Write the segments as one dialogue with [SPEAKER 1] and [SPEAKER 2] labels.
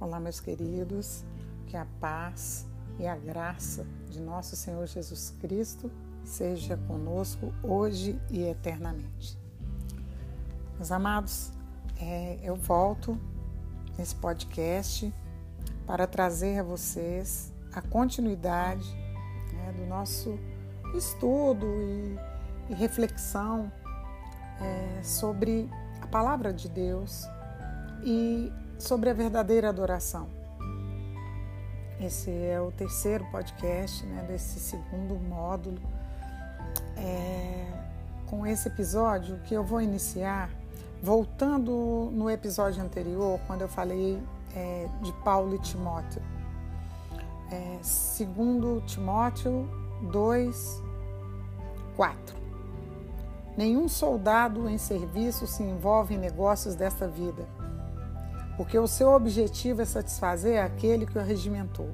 [SPEAKER 1] Olá, meus queridos, que a paz e a graça de nosso Senhor Jesus Cristo seja conosco hoje e eternamente. Meus amados, é, eu volto nesse podcast para trazer a vocês a continuidade né, do nosso estudo e, e reflexão é, sobre palavra de Deus e sobre a verdadeira adoração. Esse é o terceiro podcast né, desse segundo módulo. É, com esse episódio que eu vou iniciar, voltando no episódio anterior, quando eu falei é, de Paulo e Timóteo. É, segundo Timóteo 2, 4. Nenhum soldado em serviço se envolve em negócios desta vida porque o seu objetivo é satisfazer aquele que o regimentou.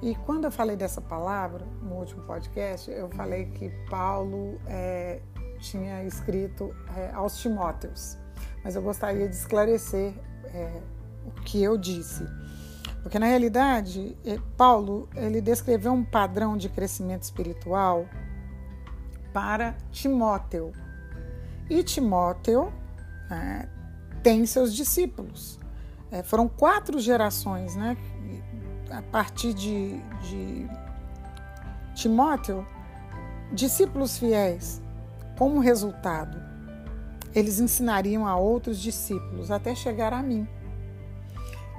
[SPEAKER 1] E quando eu falei dessa palavra no último podcast, eu falei que Paulo é, tinha escrito é, aos Timóteos, mas eu gostaria de esclarecer é, o que eu disse. Porque na realidade, é, Paulo ele descreveu um padrão de crescimento espiritual para Timóteo. E Timóteo né, tem seus discípulos. É, foram quatro gerações, né? A partir de, de Timóteo, discípulos fiéis. Como resultado, eles ensinariam a outros discípulos até chegar a mim.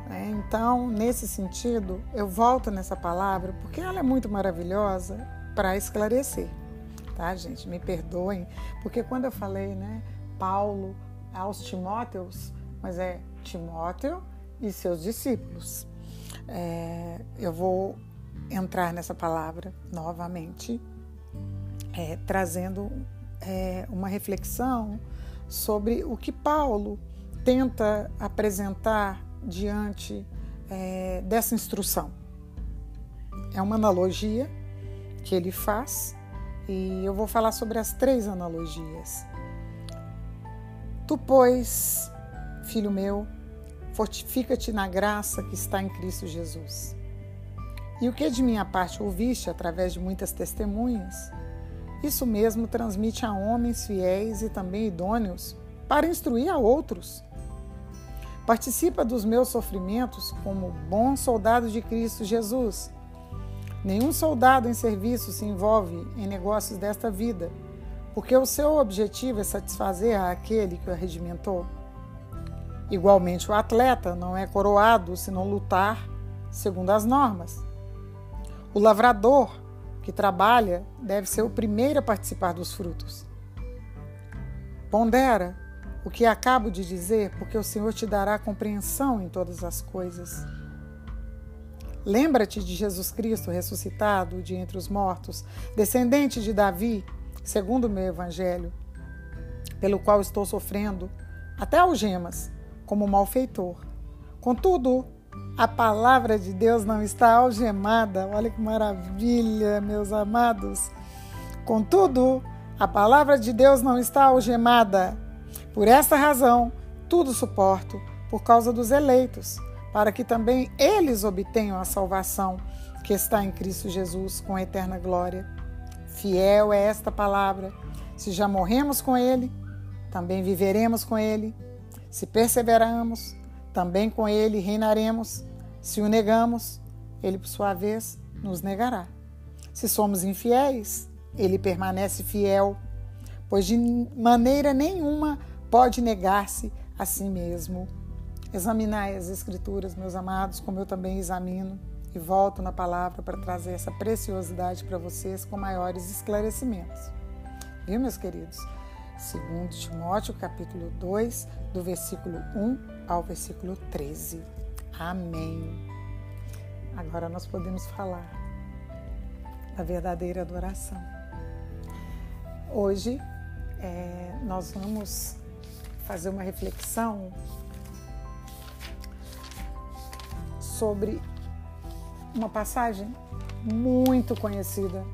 [SPEAKER 1] É, então, nesse sentido, eu volto nessa palavra porque ela é muito maravilhosa para esclarecer, tá, gente? Me perdoem, porque quando eu falei, né, Paulo aos Timóteos, mas é Timóteo e seus discípulos. É, eu vou entrar nessa palavra novamente, é, trazendo é, uma reflexão sobre o que Paulo tenta apresentar diante é, dessa instrução. É uma analogia que ele faz e eu vou falar sobre as três analogias. Tu, pois, filho meu, fortifica-te na graça que está em Cristo Jesus. E o que de minha parte ouviste através de muitas testemunhas, isso mesmo transmite a homens fiéis e também idôneos para instruir a outros. Participa dos meus sofrimentos como bom soldado de Cristo Jesus. Nenhum soldado em serviço se envolve em negócios desta vida porque o seu objetivo é satisfazer aquele que o arregimentou. Igualmente, o atleta não é coroado se não lutar segundo as normas. O lavrador que trabalha deve ser o primeiro a participar dos frutos. Pondera o que acabo de dizer, porque o Senhor te dará compreensão em todas as coisas. Lembra-te de Jesus Cristo ressuscitado de entre os mortos, descendente de Davi segundo o meu evangelho, pelo qual estou sofrendo até algemas, como malfeitor. Contudo, a palavra de Deus não está algemada. Olha que maravilha, meus amados. Contudo, a palavra de Deus não está algemada. Por esta razão, tudo suporto, por causa dos eleitos, para que também eles obtenham a salvação que está em Cristo Jesus com eterna glória. Fiel é esta palavra. Se já morremos com Ele, também viveremos com Ele. Se perseveramos, também com Ele reinaremos. Se o negamos, Ele, por sua vez, nos negará. Se somos infiéis, Ele permanece fiel, pois de maneira nenhuma pode negar-se a si mesmo. Examinai as Escrituras, meus amados, como eu também examino e volto na palavra para trazer essa preciosidade para vocês com maiores esclarecimentos. Viu, meus queridos? Segundo Timóteo, capítulo 2, do versículo 1 ao versículo 13. Amém. Agora nós podemos falar da verdadeira adoração. Hoje é, nós vamos fazer uma reflexão sobre uma passagem muito conhecida.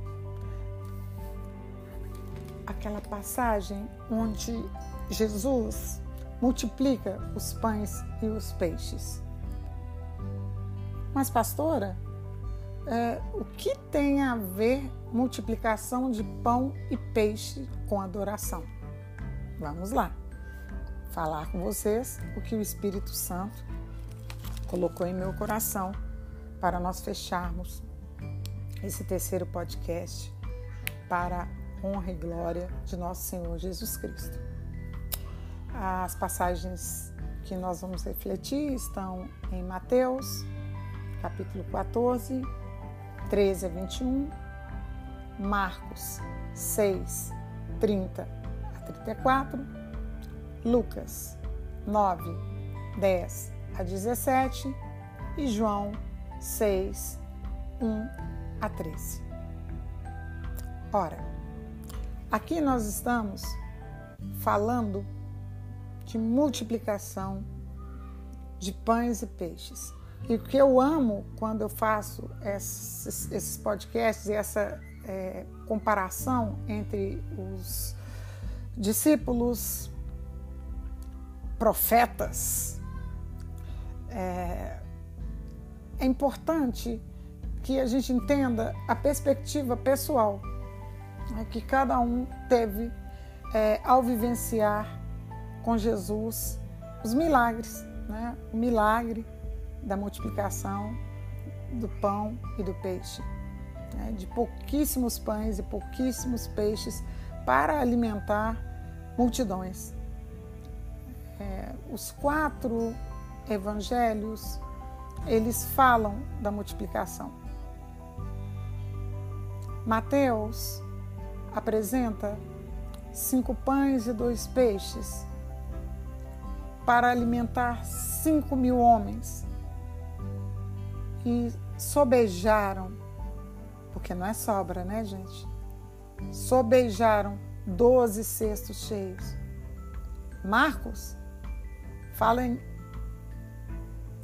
[SPEAKER 1] Aquela passagem onde Jesus multiplica os pães e os peixes. Mas, pastora, é, o que tem a ver multiplicação de pão e peixe com adoração? Vamos lá, falar com vocês o que o Espírito Santo colocou em meu coração para nós fecharmos esse terceiro podcast para honra e glória de nosso Senhor Jesus Cristo. As passagens que nós vamos refletir estão em Mateus, capítulo 14, 13 a 21, Marcos 6, 30 a 34, Lucas 9, 10 a 17 e João 6, 1 a 13. Ora, aqui nós estamos falando de multiplicação de pães e peixes. E o que eu amo quando eu faço esses, esses podcasts e essa é, comparação entre os discípulos, profetas, é, é importante que a gente entenda a perspectiva pessoal né, que cada um teve é, ao vivenciar com Jesus os milagres, né? o milagre da multiplicação do pão e do peixe, né? de pouquíssimos pães e pouquíssimos peixes para alimentar multidões. É, os quatro evangelhos eles falam da multiplicação. Mateus apresenta cinco pães e dois peixes para alimentar cinco mil homens e sobejaram, porque não é sobra, né, gente? Sobejaram doze cestos cheios. Marcos fala em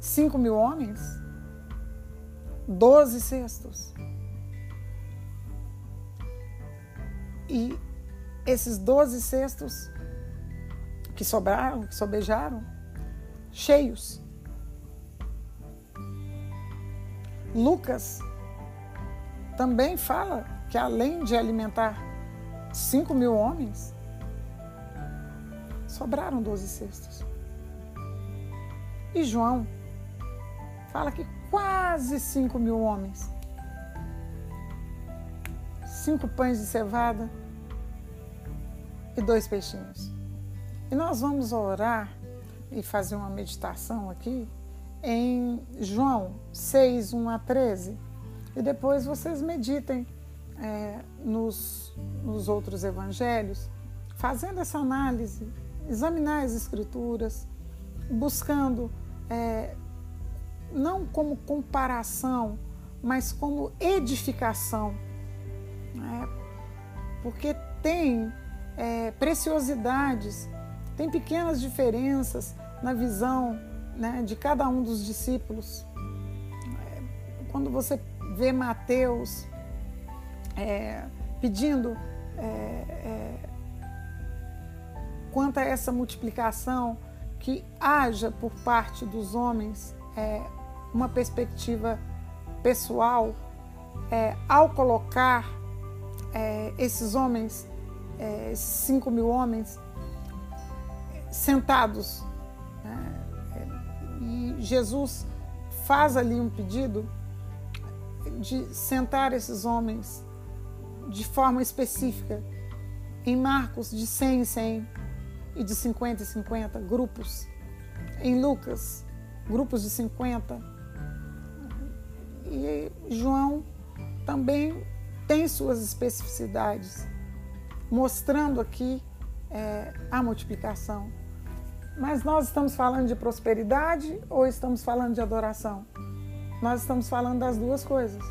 [SPEAKER 1] cinco mil homens, doze cestos. E esses doze cestos que sobraram, que sobejaram, cheios. Lucas também fala que além de alimentar cinco mil homens, sobraram doze cestos. E João fala que quase cinco mil homens cinco pães de cevada e dois peixinhos. E nós vamos orar e fazer uma meditação aqui em João 6, 1 a 13. E depois vocês meditem é, nos, nos outros evangelhos, fazendo essa análise, examinar as escrituras, buscando é, não como comparação, mas como edificação né? porque tem é, preciosidades, tem pequenas diferenças na visão né, de cada um dos discípulos. É, quando você vê Mateus é, pedindo é, é, quanto a essa multiplicação, que haja por parte dos homens é, uma perspectiva pessoal, ao colocar é, esses homens, é, esses cinco mil homens, sentados. Né? E Jesus faz ali um pedido de sentar esses homens de forma específica. Em Marcos, de 100 em 100 e de 50 em 50, grupos. Em Lucas, grupos de 50. E João também tem suas especificidades, mostrando aqui é, a multiplicação. Mas nós estamos falando de prosperidade ou estamos falando de adoração? Nós estamos falando das duas coisas.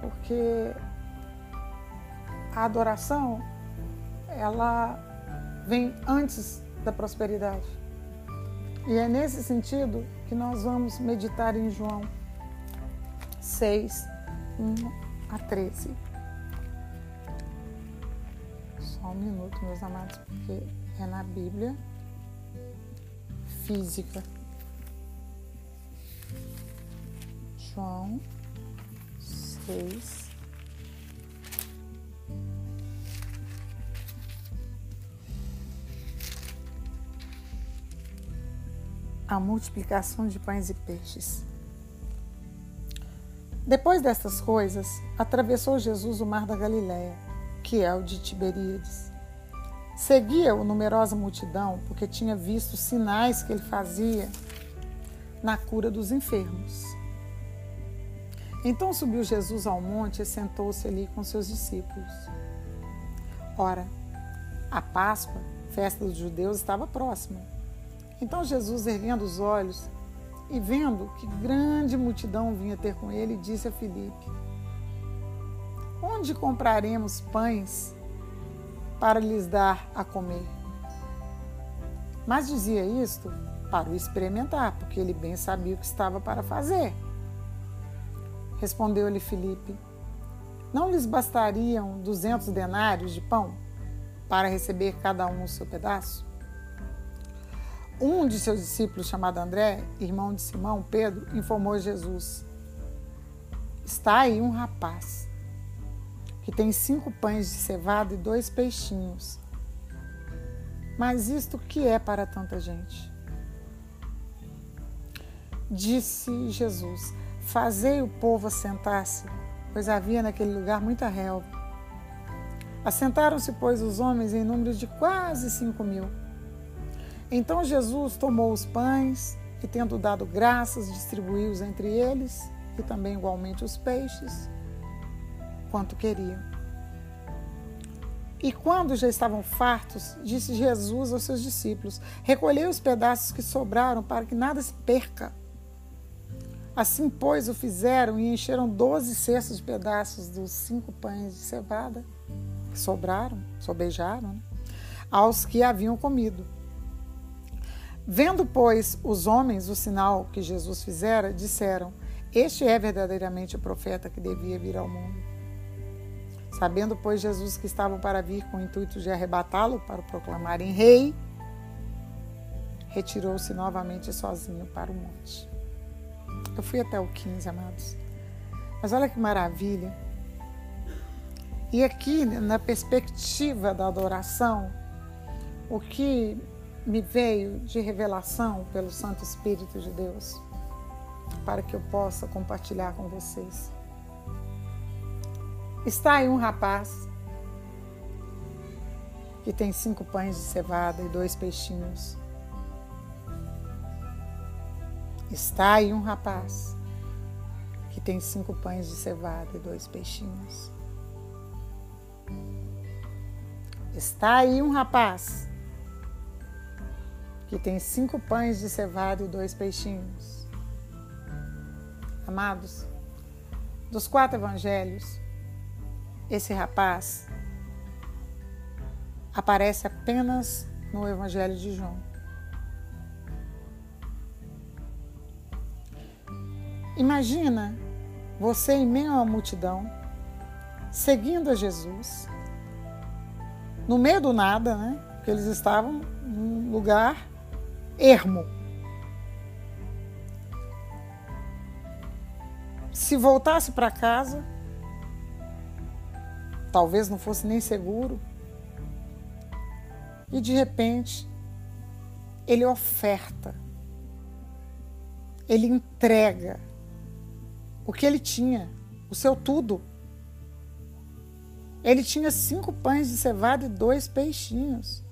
[SPEAKER 1] Porque a adoração, ela vem antes da prosperidade. E é nesse sentido que nós vamos meditar em João 6, 1 a 13. Só um minuto, meus amados, porque é na Bíblia física. João 6. A multiplicação de pães e peixes. Depois destas coisas, atravessou Jesus o mar da Galiléia, que é o de Tiberíades. Seguia-o numerosa multidão, porque tinha visto os sinais que ele fazia na cura dos enfermos. Então subiu Jesus ao monte e sentou-se ali com seus discípulos. Ora, a Páscoa, festa dos judeus, estava próxima. Então Jesus, erguendo os olhos, e vendo que grande multidão vinha ter com ele, disse a Filipe: Onde compraremos pães para lhes dar a comer? Mas dizia isto para o experimentar, porque ele bem sabia o que estava para fazer. Respondeu-lhe Filipe: Não lhes bastariam duzentos denários de pão para receber cada um o seu pedaço? Um de seus discípulos, chamado André, irmão de Simão, Pedro, informou Jesus: Está aí um rapaz que tem cinco pães de cevada e dois peixinhos. Mas isto que é para tanta gente? Disse Jesus: Fazei o povo assentar-se, pois havia naquele lugar muita relva. Assentaram-se, pois, os homens em número de quase cinco mil. Então Jesus tomou os pães e, tendo dado graças, distribuiu-os entre eles e também igualmente os peixes, quanto queriam. E quando já estavam fartos, disse Jesus aos seus discípulos: Recolhei os pedaços que sobraram para que nada se perca. Assim, pois, o fizeram e encheram doze cestos de pedaços dos cinco pães de cevada que sobraram, sobejaram, né? aos que haviam comido. Vendo, pois, os homens o sinal que Jesus fizera, disseram: Este é verdadeiramente o profeta que devia vir ao mundo. Sabendo, pois, Jesus que estavam para vir com o intuito de arrebatá-lo para o proclamarem rei, retirou-se novamente sozinho para o monte. Eu fui até o 15, amados. Mas olha que maravilha. E aqui, na perspectiva da adoração, o que me veio de revelação pelo Santo Espírito de Deus para que eu possa compartilhar com vocês. Está aí um rapaz que tem cinco pães de cevada e dois peixinhos. Está aí um rapaz que tem cinco pães de cevada e dois peixinhos. Está aí um rapaz que tem cinco pães de cevada e dois peixinhos. Amados, dos quatro evangelhos, esse rapaz aparece apenas no Evangelho de João. Imagina você em meio a uma multidão, seguindo a Jesus, no meio do nada, né? Porque eles estavam num lugar ermo. Se voltasse para casa, talvez não fosse nem seguro. E de repente, ele oferta, ele entrega o que ele tinha, o seu tudo. Ele tinha cinco pães de cevada e dois peixinhos.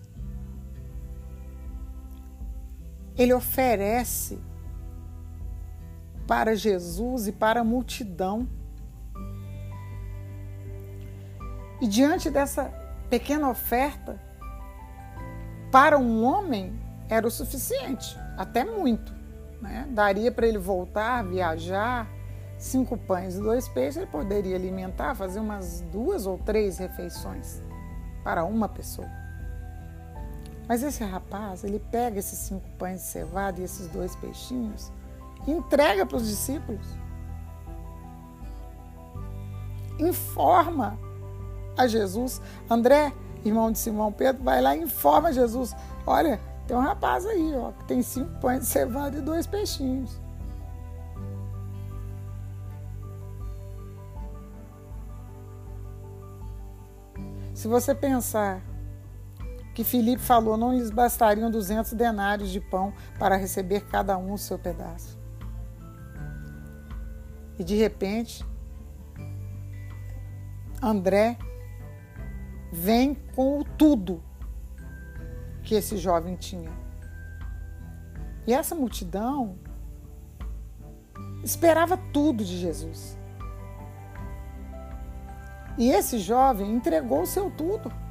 [SPEAKER 1] Ele oferece para Jesus e para a multidão. E diante dessa pequena oferta, para um homem era o suficiente, até muito. Né? Daria para ele voltar, viajar, cinco pães e dois peixes, ele poderia alimentar, fazer umas duas ou três refeições para uma pessoa. Mas esse rapaz, ele pega esses cinco pães de cevada e esses dois peixinhos e entrega para os discípulos. Informa a Jesus. André, irmão de Simão Pedro, vai lá e informa a Jesus: Olha, Tem um rapaz aí, ó, que tem cinco pães de cevada e dois peixinhos. Se você pensar que Filipe falou, não lhes bastariam 200 denários de pão para receber cada um o seu pedaço. E de repente, André vem com o tudo que esse jovem tinha. E essa multidão esperava tudo de Jesus. E esse jovem entregou o seu tudo.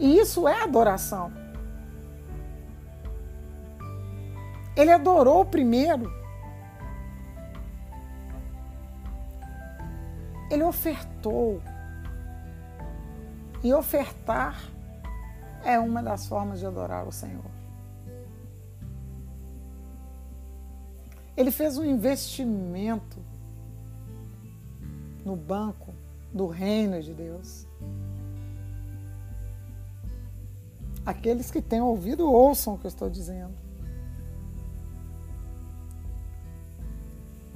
[SPEAKER 1] E isso é adoração. Ele adorou primeiro. Ele ofertou. E ofertar é uma das formas de adorar o Senhor. Ele fez um investimento no banco do reino de Deus. Aqueles que têm ouvido, ouçam o que eu estou dizendo.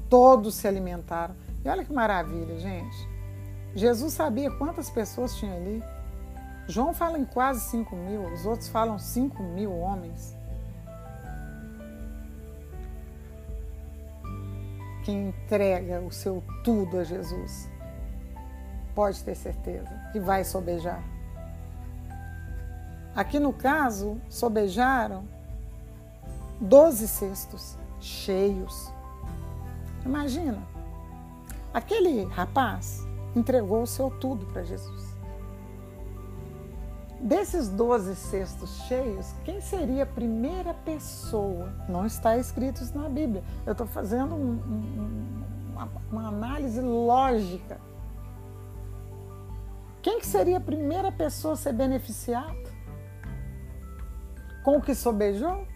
[SPEAKER 1] Todos se alimentaram. E olha que maravilha, gente. Jesus sabia quantas pessoas tinha ali. João fala em quase 5 mil, os outros falam 5 mil homens. Quem entrega o seu tudo a Jesus, pode ter certeza que vai sobejar. Aqui no caso, sobejaram 12 cestos cheios. Imagina, aquele rapaz entregou o seu tudo para Jesus. Desses 12 cestos cheios, quem seria a primeira pessoa? Não está escrito isso na Bíblia. Eu estou fazendo um, um, uma, uma análise lógica. Quem que seria a primeira pessoa a ser beneficiada com que sobejou?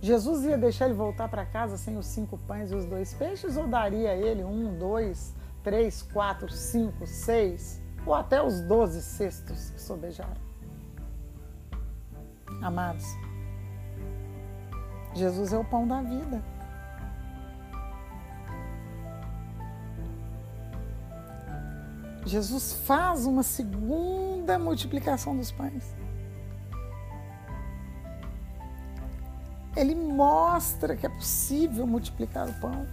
[SPEAKER 1] Jesus ia deixar ele voltar para casa sem os cinco pães e os dois peixes ou daria ele um, dois, três, quatro, cinco, seis ou até os doze cestos que sobejaram. Amados, Jesus é o pão da vida. Jesus faz uma segunda multiplicação dos pães. Ele mostra que é possível multiplicar o pão.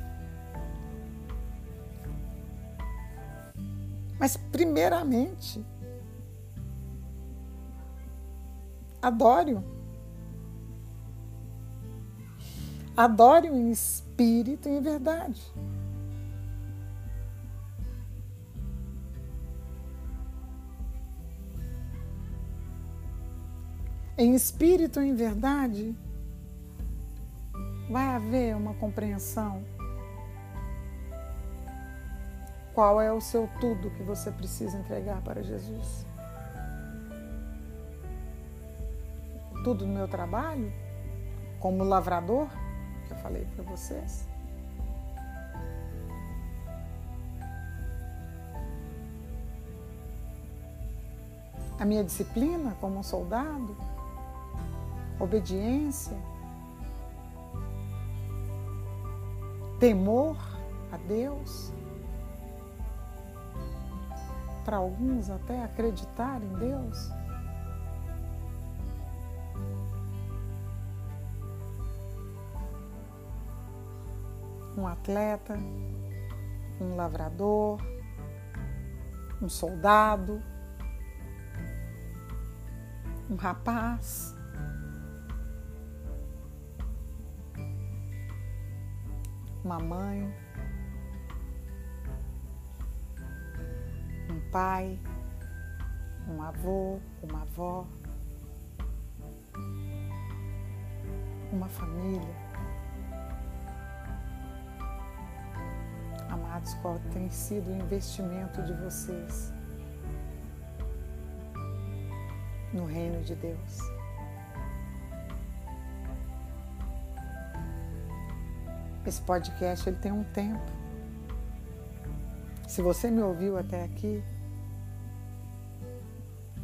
[SPEAKER 1] Mas, primeiramente, adore-o. Adore-o em espírito e em verdade. Em espírito e em verdade, vai haver uma compreensão qual é o seu tudo que você precisa entregar para Jesus? Tudo no meu trabalho? Como lavrador, que eu falei para vocês? A minha disciplina como um soldado? Obediência? Temor a Deus? para alguns até acreditar em Deus? Um atleta, um lavrador, um soldado, um rapaz. Uma mãe, pai, um avô, uma avó, uma família. Amados, qual tem sido o investimento de vocês no reino de Deus? Esse podcast ele tem um tempo. Se você me ouviu até aqui,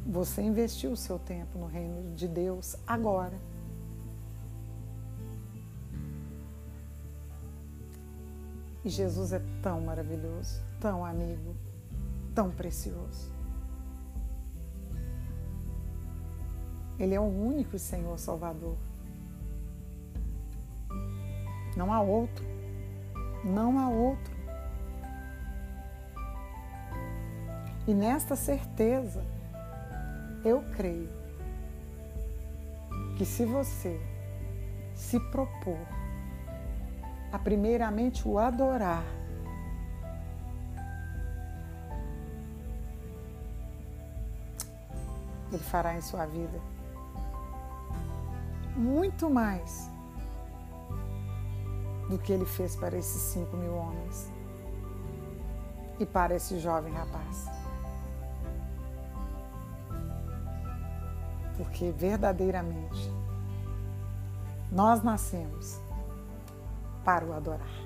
[SPEAKER 1] você investiu o seu tempo no reino de Deus agora. E Jesus é tão maravilhoso, tão amigo, tão precioso. Ele é o único Senhor Salvador. Não há outro. Não há outro. E nesta certeza, eu creio que se você se propor a primeiramente o adorar, Ele fará em sua vida muito mais do que ele fez para esses cinco mil homens e para esse jovem rapaz. Porque verdadeiramente nós nascemos para o adorar.